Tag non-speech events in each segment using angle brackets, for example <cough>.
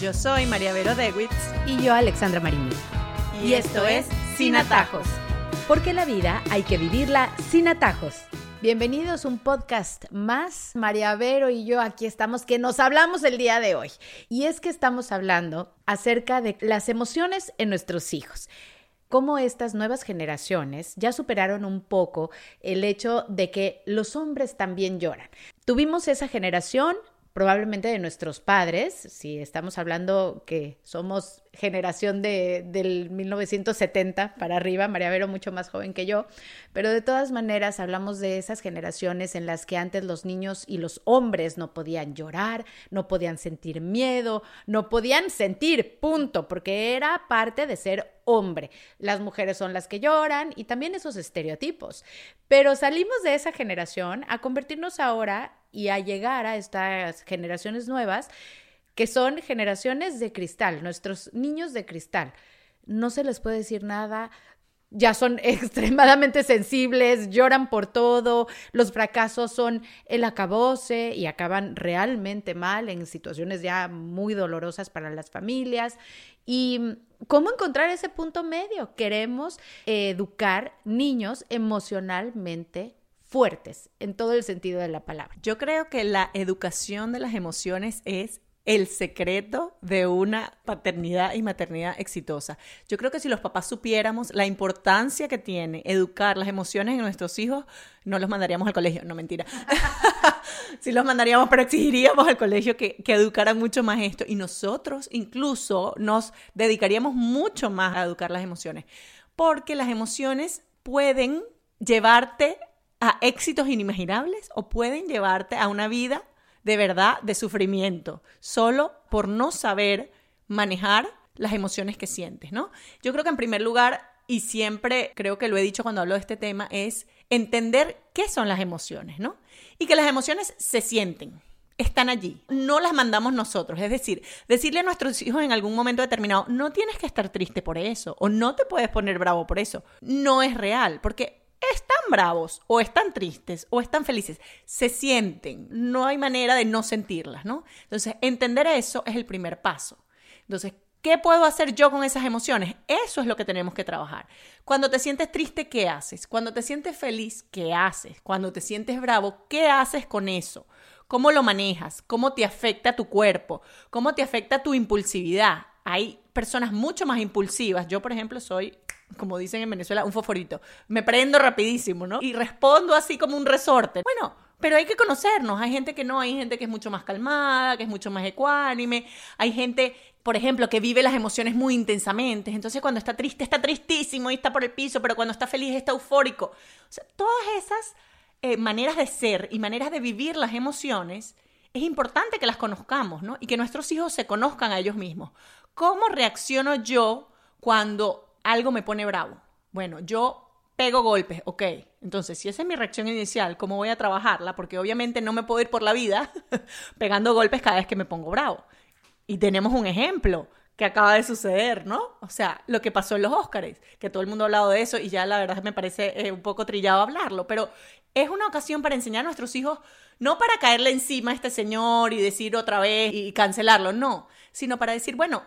Yo soy María Vero Dewitz. Y yo, Alexandra Marini. Y, esto es Sin Atajos. Porque la vida hay que vivirla sin atajos. Bienvenidos a un podcast más. María Vero y yo aquí estamos, que nos hablamos el día de hoy. Y es que estamos hablando acerca de las emociones en nuestros hijos cómo estas nuevas generaciones ya superaron un poco el hecho de que los hombres también lloran. Tuvimos esa generación probablemente de nuestros padres, si estamos hablando que somos generación de, del 1970 para arriba, María Vero mucho más joven que yo, pero de todas maneras hablamos de esas generaciones en las que antes los niños y los hombres no podían llorar, no podían sentir miedo, no podían sentir, punto, porque era parte de ser hombre. Las mujeres son las que lloran y también esos estereotipos. Pero salimos de esa generación a convertirnos ahora y a llegar a estas generaciones nuevas que son generaciones de cristal, nuestros niños de cristal. No se les puede decir nada, ya son <laughs> extremadamente sensibles, lloran por todo, los fracasos son el acabose y acaban realmente mal en situaciones ya muy dolorosas para las familias. ¿Y cómo encontrar ese punto medio? Queremos educar niños emocionalmente fuertes en todo el sentido de la palabra. Yo creo que la educación de las emociones es el secreto de una paternidad y maternidad exitosa. Yo creo que si los papás supiéramos la importancia que tiene educar las emociones en nuestros hijos, no los mandaríamos al colegio, no mentira. <laughs> sí los mandaríamos, pero exigiríamos al colegio que, que educaran mucho más esto y nosotros incluso nos dedicaríamos mucho más a educar las emociones, porque las emociones pueden llevarte a éxitos inimaginables o pueden llevarte a una vida de verdad de sufrimiento, solo por no saber manejar las emociones que sientes, ¿no? Yo creo que en primer lugar, y siempre creo que lo he dicho cuando hablo de este tema, es entender qué son las emociones, ¿no? Y que las emociones se sienten, están allí, no las mandamos nosotros. Es decir, decirle a nuestros hijos en algún momento determinado, no tienes que estar triste por eso, o no te puedes poner bravo por eso, no es real, porque están bravos o están tristes o están felices, se sienten, no hay manera de no sentirlas, ¿no? Entonces, entender eso es el primer paso. Entonces, ¿qué puedo hacer yo con esas emociones? Eso es lo que tenemos que trabajar. Cuando te sientes triste, ¿qué haces? Cuando te sientes feliz, ¿qué haces? Cuando te sientes bravo, ¿qué haces con eso? ¿Cómo lo manejas? ¿Cómo te afecta tu cuerpo? ¿Cómo te afecta tu impulsividad? Hay personas mucho más impulsivas. Yo, por ejemplo, soy como dicen en Venezuela, un fosforito. Me prendo rapidísimo, ¿no? Y respondo así como un resorte. Bueno, pero hay que conocernos. Hay gente que no, hay gente que es mucho más calmada, que es mucho más ecuánime. Hay gente, por ejemplo, que vive las emociones muy intensamente. Entonces, cuando está triste, está tristísimo y está por el piso, pero cuando está feliz, está eufórico. O sea, todas esas eh, maneras de ser y maneras de vivir las emociones, es importante que las conozcamos, ¿no? Y que nuestros hijos se conozcan a ellos mismos. ¿Cómo reacciono yo cuando algo me pone bravo. Bueno, yo pego golpes, ok. Entonces, si esa es mi reacción inicial, ¿cómo voy a trabajarla? Porque obviamente no me puedo ir por la vida <laughs> pegando golpes cada vez que me pongo bravo. Y tenemos un ejemplo que acaba de suceder, ¿no? O sea, lo que pasó en los Óscares, que todo el mundo ha hablado de eso y ya la verdad me parece eh, un poco trillado hablarlo, pero es una ocasión para enseñar a nuestros hijos, no para caerle encima a este señor y decir otra vez y cancelarlo, no, sino para decir, bueno,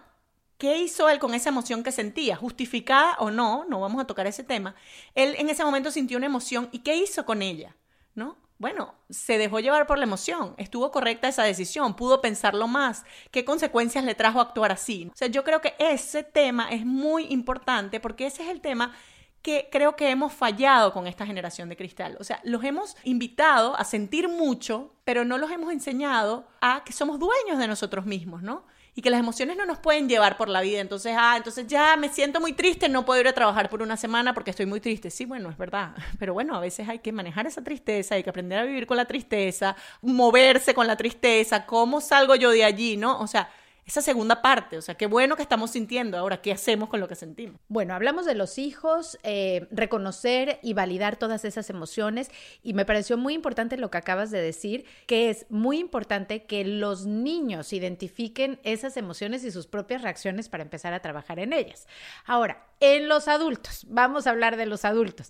¿Qué hizo él con esa emoción que sentía? ¿Justificada o no? No vamos a tocar ese tema. Él en ese momento sintió una emoción y ¿qué hizo con ella? ¿No? Bueno, se dejó llevar por la emoción, estuvo correcta esa decisión, pudo pensarlo más, qué consecuencias le trajo actuar así. O sea, yo creo que ese tema es muy importante porque ese es el tema que creo que hemos fallado con esta generación de cristal. O sea, los hemos invitado a sentir mucho, pero no los hemos enseñado a que somos dueños de nosotros mismos, ¿no? Y que las emociones no nos pueden llevar por la vida. Entonces, ah, entonces ya me siento muy triste, no puedo ir a trabajar por una semana porque estoy muy triste. Sí, bueno, es verdad. <laughs> Pero bueno, a veces hay que manejar esa tristeza, hay que aprender a vivir con la tristeza, moverse con la tristeza. ¿Cómo salgo yo de allí, no? O sea, esa segunda parte. O sea, qué bueno que estamos sintiendo. Ahora, ¿qué hacemos con lo que sentimos? Bueno, hablamos de los hijos, eh, reconocer y validar todas esas emociones. Y me pareció muy importante lo que acabas de decir, que es muy importante que los niños identifiquen esas emociones y sus propias reacciones para empezar a trabajar en ellas. Ahora, en los adultos, vamos a hablar de los adultos.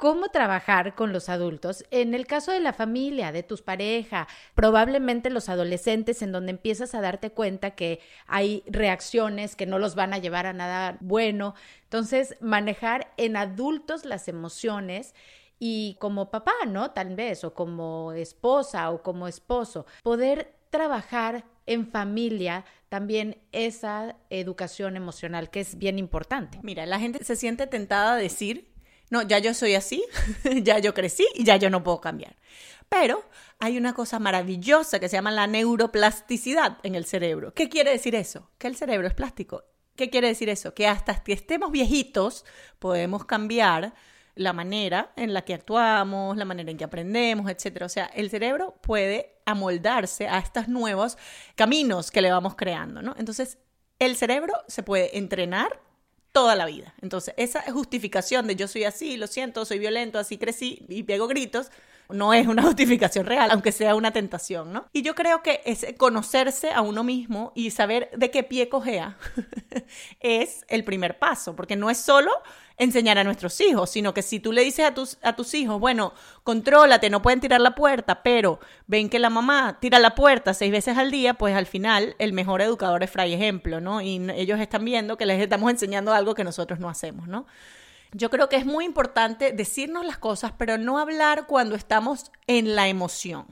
Cómo trabajar con los adultos. En el caso de la familia, de tus pareja, probablemente los adolescentes en donde empiezas a darte cuenta que hay reacciones que no los van a llevar a nada bueno. Entonces, manejar en adultos las emociones y como papá, ¿no? Tal vez, o como esposa o como esposo, poder trabajar en familia también esa educación emocional que es bien importante. Mira, la gente se siente tentada a decir no, ya yo soy así, <laughs> ya yo crecí y ya yo no puedo cambiar. Pero hay una cosa maravillosa que se llama la neuroplasticidad en el cerebro. ¿Qué quiere decir eso? Que el cerebro es plástico. ¿Qué quiere decir eso? Que hasta que estemos viejitos podemos cambiar la manera en la que actuamos, la manera en que aprendemos, etc. O sea, el cerebro puede amoldarse a estos nuevos caminos que le vamos creando, ¿no? Entonces, el cerebro se puede entrenar toda la vida. Entonces, esa justificación de yo soy así, lo siento, soy violento, así crecí y pego gritos, no es una <laughs> justificación real, aunque sea una tentación, ¿no? Y yo creo que es conocerse a uno mismo y saber de qué pie cojea <laughs> es el primer paso, porque no es solo enseñar a nuestros hijos, sino que si tú le dices a tus, a tus hijos, bueno, contrólate, no pueden tirar la puerta, pero ven que la mamá tira la puerta seis veces al día, pues al final el mejor educador es fray ejemplo, ¿no? Y ellos están viendo que les estamos enseñando algo que nosotros no hacemos, ¿no? Yo creo que es muy importante decirnos las cosas, pero no hablar cuando estamos en la emoción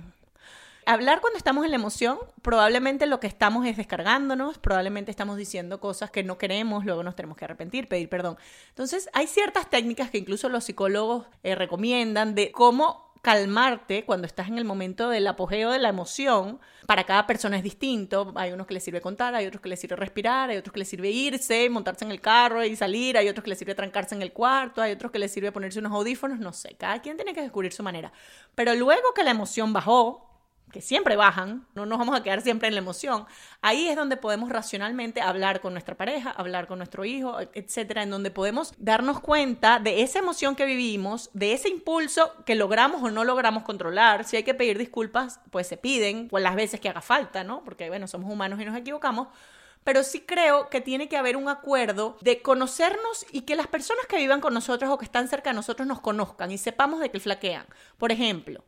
hablar cuando estamos en la emoción, probablemente lo que estamos es descargándonos, probablemente estamos diciendo cosas que no queremos, luego nos tenemos que arrepentir, pedir perdón. Entonces, hay ciertas técnicas que incluso los psicólogos eh, recomiendan de cómo calmarte cuando estás en el momento del apogeo de la emoción. Para cada persona es distinto. Hay unos que les sirve contar, hay otros que les sirve respirar, hay otros que les sirve irse, montarse en el carro y salir, hay otros que les sirve trancarse en el cuarto, hay otros que les sirve ponerse unos audífonos, no sé. Cada quien tiene que descubrir su manera. Pero luego que la emoción bajó, que siempre bajan, no nos vamos a quedar siempre en la emoción, ahí es donde podemos racionalmente hablar con nuestra pareja, hablar con nuestro hijo, etcétera, en donde podemos darnos cuenta de esa emoción que vivimos, de ese impulso que logramos o no logramos controlar. Si hay que pedir disculpas, pues se piden, o las veces que haga falta, ¿no? Porque, bueno, somos humanos y nos equivocamos. Pero sí creo que tiene que haber un acuerdo de conocernos y que las personas que vivan con nosotros o que están cerca de nosotros nos conozcan y sepamos de qué flaquean. Por ejemplo,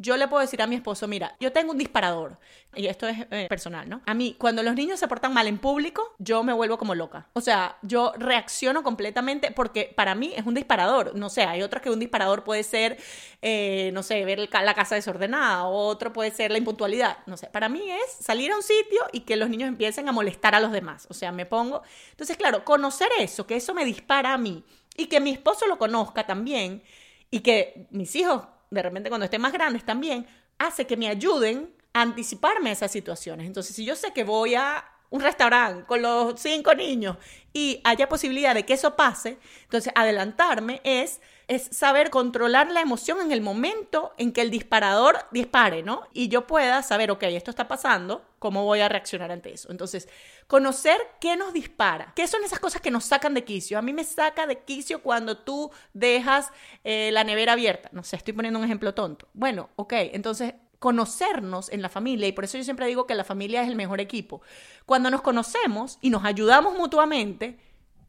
yo le puedo decir a mi esposo, mira, yo tengo un disparador, y esto es eh, personal, ¿no? A mí, cuando los niños se portan mal en público, yo me vuelvo como loca. O sea, yo reacciono completamente porque para mí es un disparador. No sé, hay otros que un disparador puede ser, eh, no sé, ver la casa desordenada, o otro puede ser la impuntualidad. No sé, para mí es salir a un sitio y que los niños empiecen a molestar a los demás. O sea, me pongo... Entonces, claro, conocer eso, que eso me dispara a mí, y que mi esposo lo conozca también, y que mis hijos de repente cuando estén más grandes también, hace que me ayuden a anticiparme a esas situaciones. Entonces, si yo sé que voy a un restaurante con los cinco niños y haya posibilidad de que eso pase, entonces adelantarme es, es saber controlar la emoción en el momento en que el disparador dispare, ¿no? Y yo pueda saber, ok, esto está pasando, ¿cómo voy a reaccionar ante eso? Entonces, conocer qué nos dispara, qué son esas cosas que nos sacan de quicio. A mí me saca de quicio cuando tú dejas eh, la nevera abierta. No sé, estoy poniendo un ejemplo tonto. Bueno, ok, entonces conocernos en la familia, y por eso yo siempre digo que la familia es el mejor equipo. Cuando nos conocemos y nos ayudamos mutuamente,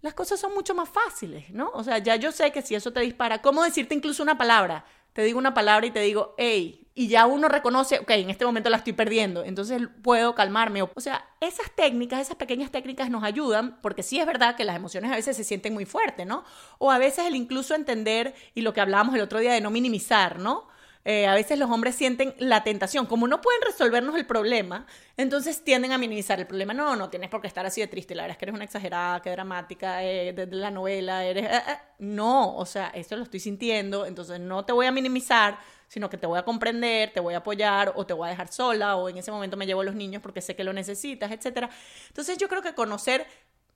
las cosas son mucho más fáciles, ¿no? O sea, ya yo sé que si eso te dispara, ¿cómo decirte incluso una palabra? Te digo una palabra y te digo, hey, y ya uno reconoce, ok, en este momento la estoy perdiendo, entonces puedo calmarme. O sea, esas técnicas, esas pequeñas técnicas nos ayudan, porque sí es verdad que las emociones a veces se sienten muy fuertes, ¿no? O a veces el incluso entender, y lo que hablábamos el otro día de no minimizar, ¿no? Eh, a veces los hombres sienten la tentación, como no pueden resolvernos el problema, entonces tienden a minimizar el problema. No, no tienes por qué estar así de triste, la verdad es que eres una exagerada, que dramática, eh, de, la novela, eres... Eh, eh". No, o sea, esto lo estoy sintiendo, entonces no te voy a minimizar, sino que te voy a comprender, te voy a apoyar o te voy a dejar sola o en ese momento me llevo a los niños porque sé que lo necesitas, etc. Entonces yo creo que conocer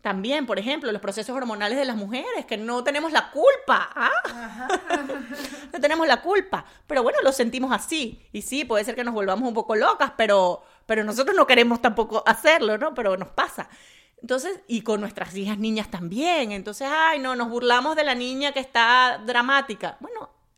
también, por ejemplo, los procesos hormonales de las mujeres, que no tenemos la culpa. ¿ah? <laughs> no tenemos la culpa. Pero bueno, lo sentimos así. Y sí, puede ser que nos volvamos un poco locas, pero, pero nosotros no queremos tampoco hacerlo, ¿no? Pero nos pasa. Entonces, y con nuestras hijas niñas también. Entonces, ay, no, nos burlamos de la niña que está dramática. Bueno,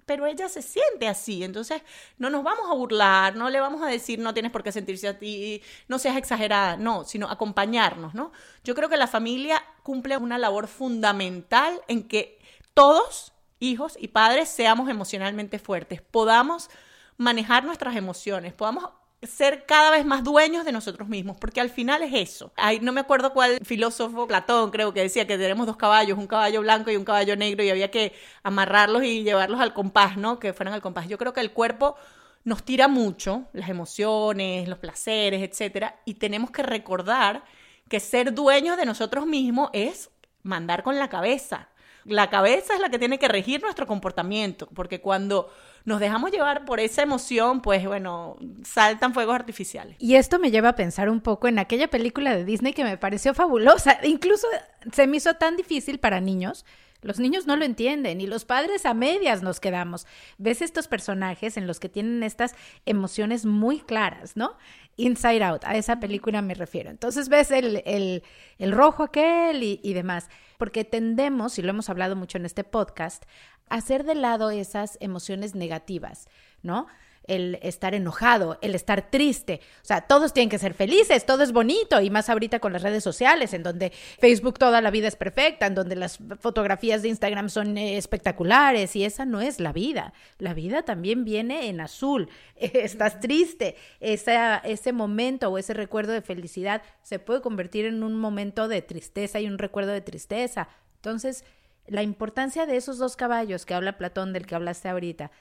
pero ella se siente así, entonces no nos vamos a burlar, no le vamos a decir no tienes por qué sentirse a ti, no seas exagerada, no, sino acompañarnos, ¿no? Yo creo que la familia cumple una labor fundamental en que todos hijos y padres seamos emocionalmente fuertes, podamos manejar nuestras emociones, podamos ser cada vez más dueños de nosotros mismos, porque al final es eso. Ay, no me acuerdo cuál filósofo, Platón creo que decía que tenemos dos caballos, un caballo blanco y un caballo negro y había que amarrarlos y llevarlos al compás, ¿no? Que fueran al compás. Yo creo que el cuerpo nos tira mucho, las emociones, los placeres, etcétera, y tenemos que recordar que ser dueños de nosotros mismos es mandar con la cabeza. La cabeza es la que tiene que regir nuestro comportamiento, porque cuando nos dejamos llevar por esa emoción, pues bueno, saltan fuegos artificiales. Y esto me lleva a pensar un poco en aquella película de Disney que me pareció fabulosa, <laughs> incluso se me hizo tan difícil para niños. Los niños no lo entienden y los padres a medias nos quedamos. Ves estos personajes en los que tienen estas emociones muy claras, ¿no? Inside Out, a esa película me refiero. Entonces ves el, el, el rojo aquel y, y demás, porque tendemos, y lo hemos hablado mucho en este podcast, a hacer de lado esas emociones negativas, ¿no? El estar enojado, el estar triste. O sea, todos tienen que ser felices, todo es bonito y más ahorita con las redes sociales, en donde Facebook toda la vida es perfecta, en donde las fotografías de Instagram son eh, espectaculares y esa no es la vida. La vida también viene en azul. <laughs> Estás triste, ese momento o ese recuerdo de felicidad se puede convertir en un momento de tristeza y un recuerdo de tristeza. Entonces, la importancia de esos dos caballos que habla Platón, del que hablaste ahorita,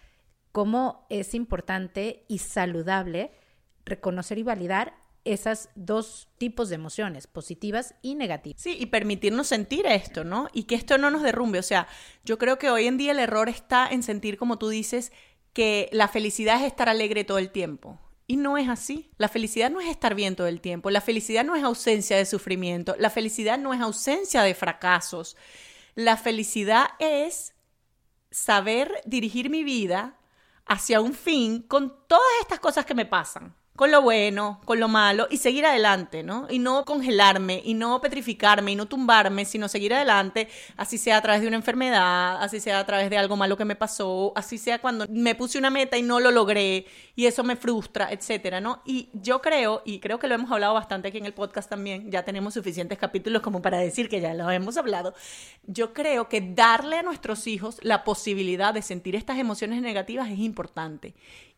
cómo es importante y saludable reconocer y validar esos dos tipos de emociones, positivas y negativas. Sí, y permitirnos sentir esto, ¿no? Y que esto no nos derrumbe. O sea, yo creo que hoy en día el error está en sentir, como tú dices, que la felicidad es estar alegre todo el tiempo. Y no es así. La felicidad no es estar bien todo el tiempo. La felicidad no es ausencia de sufrimiento. La felicidad no es ausencia de fracasos. La felicidad es saber dirigir mi vida hacia un fin con todas estas cosas que me pasan con lo bueno, con lo malo y seguir adelante, ¿no? Y no congelarme y no petrificarme y no tumbarme, sino seguir adelante, así sea a través de una enfermedad, así sea a través de algo malo que me pasó, así sea cuando me puse una meta y no lo logré y eso me frustra, etcétera, ¿no? Y yo creo, y creo que lo hemos hablado bastante aquí en el podcast también, ya tenemos suficientes capítulos como para decir que ya lo hemos hablado. Yo creo que darle a nuestros hijos la posibilidad de sentir estas emociones negativas es importante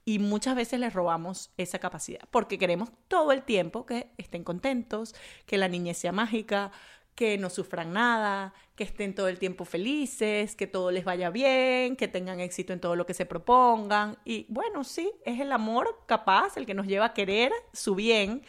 y muchas veces les robamos esa capacidad porque queremos todo el tiempo que estén contentos, que la niñez sea mágica, que no sufran nada, que estén todo el tiempo felices, que todo les vaya bien, que tengan éxito en todo lo que se propongan. Y bueno, sí, es el amor capaz el que nos lleva a querer su bien,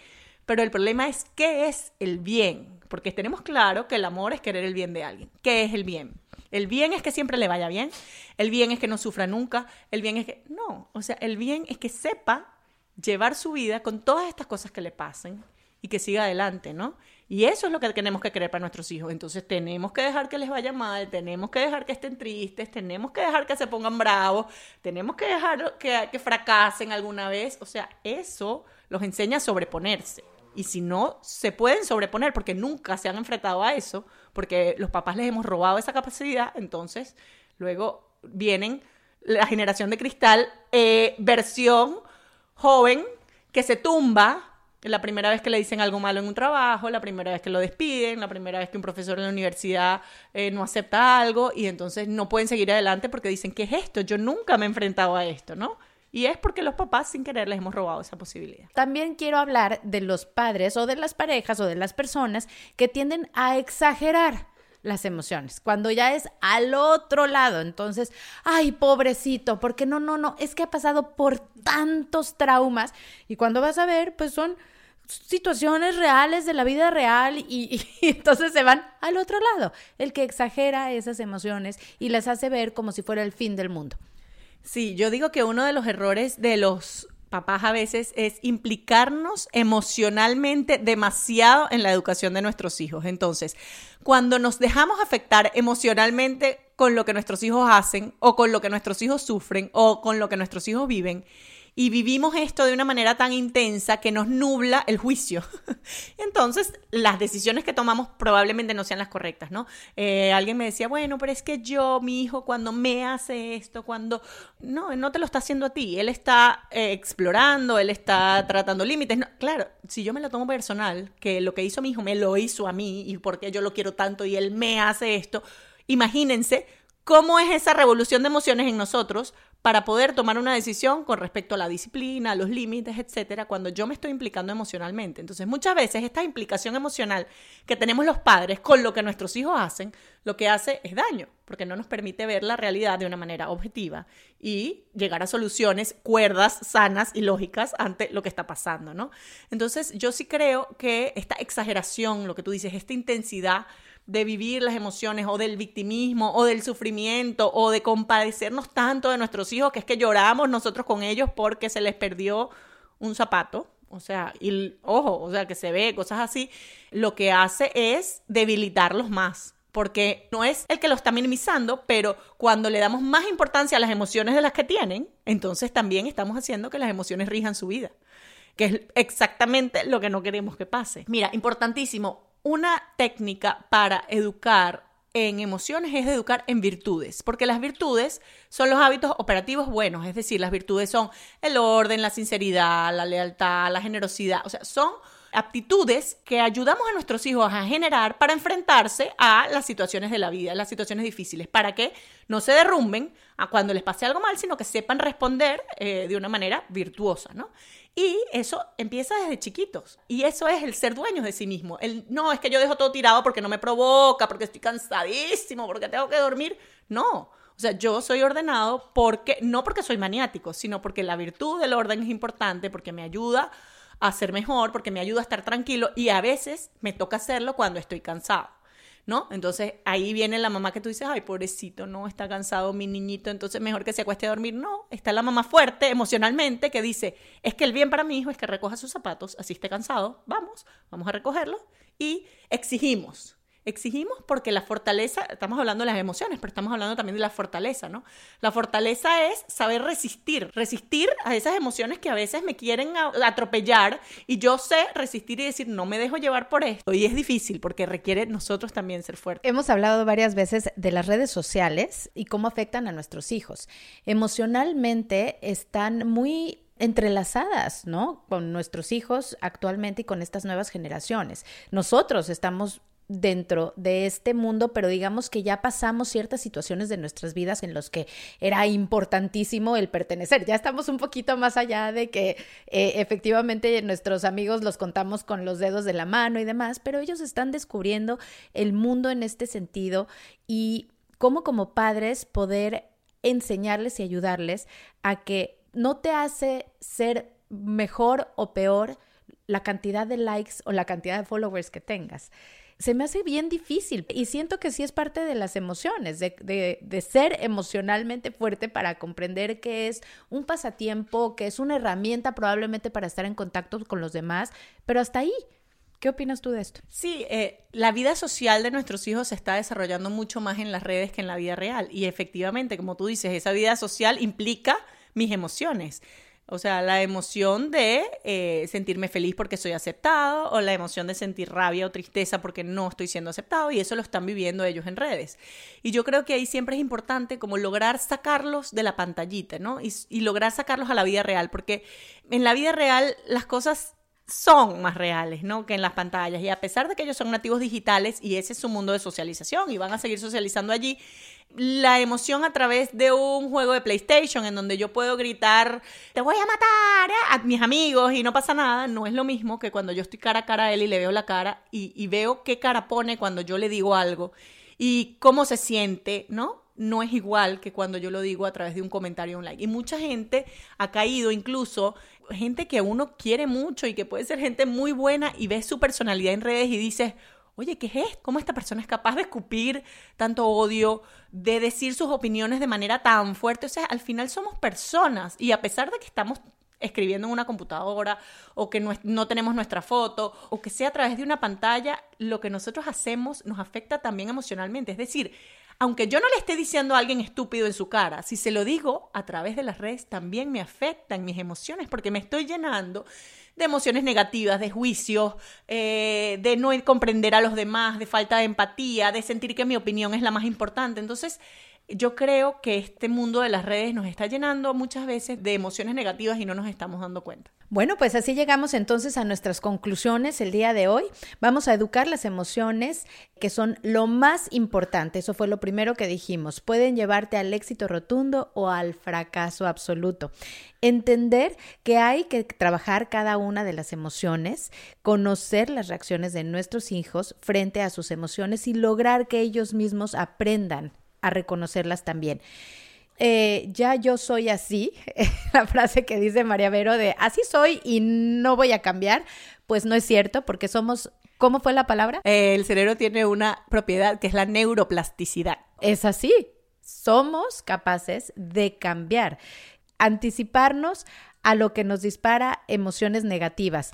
pero el problema es qué es el bien, porque tenemos claro que el amor es querer el bien de alguien. ¿Qué es el bien? El bien es que siempre le vaya bien, el bien es que no sufra nunca, el bien es que... No, o sea, el bien es que sepa llevar su vida con todas estas cosas que le pasen y que siga adelante, ¿no? Y eso es lo que tenemos que querer para nuestros hijos. Entonces tenemos que dejar que les vaya mal, tenemos que dejar que estén tristes, tenemos que dejar que se pongan bravos, tenemos que dejar que, que fracasen alguna vez. O sea, eso los enseña a sobreponerse. Y si no se pueden sobreponer porque nunca se han enfrentado a eso, porque los papás les hemos robado esa capacidad, entonces luego vienen la generación de cristal, eh, versión joven, que se tumba la primera vez que le dicen algo malo en un trabajo, la primera vez que lo despiden, la primera vez que un profesor en la universidad eh, no acepta algo y entonces no pueden seguir adelante porque dicen, ¿qué es esto? Yo nunca me he enfrentado a esto, ¿no? Y es porque los papás sin querer les hemos robado esa posibilidad. También quiero hablar de los padres o de las parejas o de las personas que tienden a exagerar las emociones, cuando ya es al otro lado. Entonces, ay, pobrecito, porque no, no, no, es que ha pasado por tantos traumas y cuando vas a ver, pues son situaciones reales de la vida real y, y, <laughs> entonces se van al otro lado, el que exagera esas emociones y las hace ver como si fuera el fin del mundo. Sí, yo digo que uno de los errores de los papás a veces es implicarnos emocionalmente demasiado en la educación de nuestros hijos. Entonces, cuando nos dejamos afectar emocionalmente con lo que nuestros hijos hacen o con lo que nuestros hijos sufren o con lo que nuestros hijos viven, y vivimos esto de una manera tan intensa que nos nubla el juicio. <laughs> Entonces, las decisiones que tomamos probablemente no sean las correctas, ¿no? Eh, alguien me decía, bueno, pero es que yo, mi hijo, cuando me hace esto, cuando... No, no te lo está haciendo a ti, él está eh, explorando, él está tratando límites. claro, si yo me lo tomo personal, que lo que hizo mi hijo me lo hizo a mí y porque yo lo quiero tanto y él me hace esto, imagínense ¿Cómo es esa revolución de emociones en nosotros para poder tomar una decisión con respecto a la disciplina, los límites, etcétera, cuando yo me estoy implicando emocionalmente? Entonces, muchas veces esta implicación emocional que tenemos los padres con lo que nuestros hijos hacen, lo que hace es daño, porque no nos permite ver la realidad de una manera objetiva y llegar a soluciones cuerdas, sanas y lógicas ante lo que está pasando, ¿no? Entonces, yo sí creo que esta exageración, lo que tú dices, esta intensidad de vivir las emociones o del victimismo o del sufrimiento o de compadecernos tanto de nuestros hijos que es que lloramos nosotros con ellos porque se les perdió un zapato. O sea, y ojo, o sea, que se ve cosas así, lo que hace es debilitarlos más porque no es el que lo está minimizando, pero cuando le damos más importancia a las emociones de las que tienen, entonces también estamos haciendo que las emociones rijan su vida, que es exactamente lo que no queremos que pase. Mira, importantísimo, una técnica para educar en emociones es educar en virtudes, porque las virtudes son los hábitos operativos buenos, es decir, las virtudes son el orden, la sinceridad, la lealtad, la generosidad, o sea, son aptitudes que ayudamos a nuestros hijos a generar para enfrentarse a las situaciones de la vida, las situaciones difíciles, para que no se derrumben a cuando les pase algo mal, sino que sepan responder eh, de una manera virtuosa, ¿no? Y eso empieza desde chiquitos. Y eso es el ser dueños de sí mismo. El no, es que yo dejo todo tirado porque no me provoca, porque estoy cansadísimo, porque tengo que dormir. No. O sea, yo soy ordenado porque, no porque soy maniático, sino porque la virtud del orden es importante, porque me ayuda a ser mejor, porque me ayuda a estar tranquilo y a veces me toca hacerlo cuando estoy cansado. ¿No? Entonces ahí viene la mamá que tú dices, ay, pobrecito, no, está cansado mi niñito, entonces mejor que se acueste a dormir. No, está la mamá fuerte emocionalmente que dice, es que el bien para mi hijo es que recoja sus zapatos, así esté cansado, vamos, vamos a recogerlo y exigimos, Exigimos porque la fortaleza, estamos hablando de las emociones, pero estamos hablando también de la fortaleza, ¿no? La fortaleza es saber resistir, resistir a esas emociones que a veces me quieren atropellar y yo sé resistir y decir, no me dejo llevar por esto. Y es difícil porque requiere nosotros también ser fuertes. Hemos hablado varias veces de las redes sociales y cómo afectan a nuestros hijos. Emocionalmente están muy entrelazadas, ¿no? Con nuestros hijos actualmente y con estas nuevas generaciones. Nosotros estamos dentro de este mundo, pero digamos que ya pasamos ciertas situaciones de nuestras vidas en los que era importantísimo el pertenecer. Ya estamos un poquito más allá de que eh, efectivamente nuestros amigos los contamos con los dedos de la mano y demás, pero ellos están descubriendo el mundo en este sentido y cómo como padres poder enseñarles y ayudarles a que no te hace ser mejor o peor la cantidad de likes o la cantidad de followers que tengas se me hace bien difícil y siento que sí es parte de las emociones, de, de, ser emocionalmente fuerte para comprender que es un pasatiempo, que es una herramienta probablemente para estar en contacto con los demás, pero hasta ahí. ¿Qué opinas tú de esto? Sí, eh, la vida social de nuestros hijos se está desarrollando mucho más en las redes que en la vida real. Y efectivamente, como tú dices, esa vida social implica mis emociones. O sea, la emoción de eh, sentirme feliz porque soy aceptado o la emoción de sentir rabia o tristeza porque no estoy siendo aceptado y eso lo están viviendo ellos en redes. Y yo creo que ahí siempre es importante como lograr sacarlos de la pantallita, ¿no? Y, y lograr sacarlos a la vida real porque en la vida real las cosas son más reales, ¿no? Que en las pantallas. Y a pesar de que ellos son nativos digitales y ese es su mundo de socialización y van a seguir socializando allí, la emoción a través de un juego de PlayStation en donde yo puedo gritar, te voy a matar ¿eh? a mis amigos y no pasa nada, no es lo mismo que cuando yo estoy cara a cara a él y le veo la cara y, veo qué cara pone cuando yo le digo algo y cómo se siente, ¿no? no es igual que cuando yo lo digo a través de un comentario un like. Y mucha gente ha caído, incluso gente que uno quiere mucho y que puede ser gente muy buena y ves su personalidad en redes y dices, oye, ¿qué es esto? ¿Cómo esta persona es capaz de escupir tanto odio, de decir sus opiniones de manera tan fuerte? O sea, al final somos personas y a pesar de que estamos escribiendo en una computadora o que no, no, tenemos nuestra foto o que sea a través de una pantalla, lo que nosotros hacemos nos afecta también emocionalmente. Es decir, aunque yo no le esté diciendo a alguien estúpido en su cara, si se lo digo a través de las redes, también me afectan mis emociones porque me estoy llenando de emociones negativas, de juicios, eh, de no comprender a los demás, de falta de empatía, de sentir que mi opinión es la más importante. Entonces, yo creo que este mundo de las redes nos está llenando muchas veces de emociones negativas y no nos estamos dando cuenta. Bueno, pues así llegamos entonces a nuestras conclusiones el día de hoy. Vamos a educar las emociones que son lo más importante. Eso fue lo primero que dijimos. Pueden llevarte al éxito rotundo o al fracaso absoluto. Entender que hay que trabajar cada una de las emociones, conocer las reacciones de nuestros hijos frente a sus emociones y lograr que ellos mismos aprendan a reconocerlas también. Eh, ya yo soy así, <laughs> la frase que dice María Vero de así soy y no voy a cambiar, pues no es cierto porque somos, ¿cómo fue la palabra? el cerebro tiene una propiedad que es la neuroplasticidad. Es así, somos capaces de cambiar, anticiparnos a lo que nos dispara emociones negativas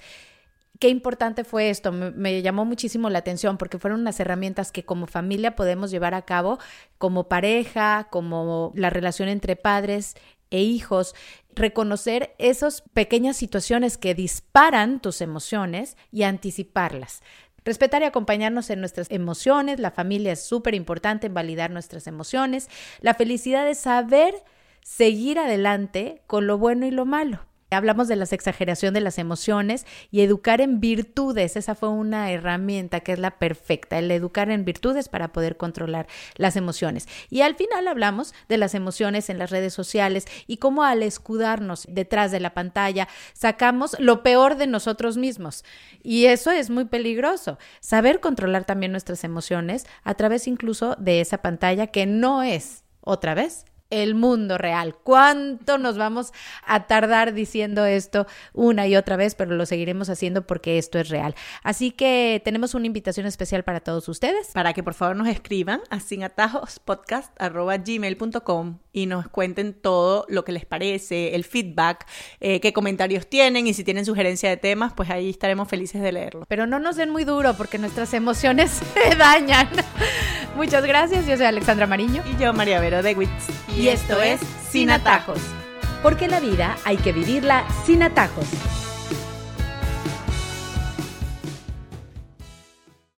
qué importante fue esto. Me, llamó muchísimo la atención porque fueron unas herramientas que como familia podemos llevar a cabo, como pareja, como la relación entre padres e hijos, reconocer esas pequeñas situaciones que disparan tus emociones y anticiparlas. Respetar y acompañarnos en nuestras emociones, la familia es súper importante en validar nuestras emociones, la felicidad es saber seguir adelante con lo bueno y lo malo. Hablamos de la exageración de las emociones y educar en virtudes. Esa fue una herramienta que es la perfecta, el educar en virtudes para poder controlar las emociones. Y al final hablamos de las emociones en las redes sociales y cómo al escudarnos detrás de la pantalla sacamos lo peor de nosotros mismos. Y eso es muy peligroso. Saber controlar también nuestras emociones a través incluso de esa pantalla que no es otra vez el mundo real. ¿Cuánto nos vamos a tardar diciendo esto una y otra vez? Pero lo seguiremos haciendo porque esto es real. Así que tenemos una invitación especial para todos ustedes. Para que por favor nos escriban a sinatajospodcast.gmail.com y nos cuenten todo lo que les parece, el feedback, eh, qué comentarios tienen y si tienen sugerencia de temas, pues ahí estaremos felices de leerlo. Pero no nos den muy duro porque nuestras emociones <laughs> se dañan. Muchas gracias. Yo soy Alexandra Mariño. Y yo, María Vero de Witz. Y esto es Sin Atajos. Porque la vida hay que vivirla sin atajos.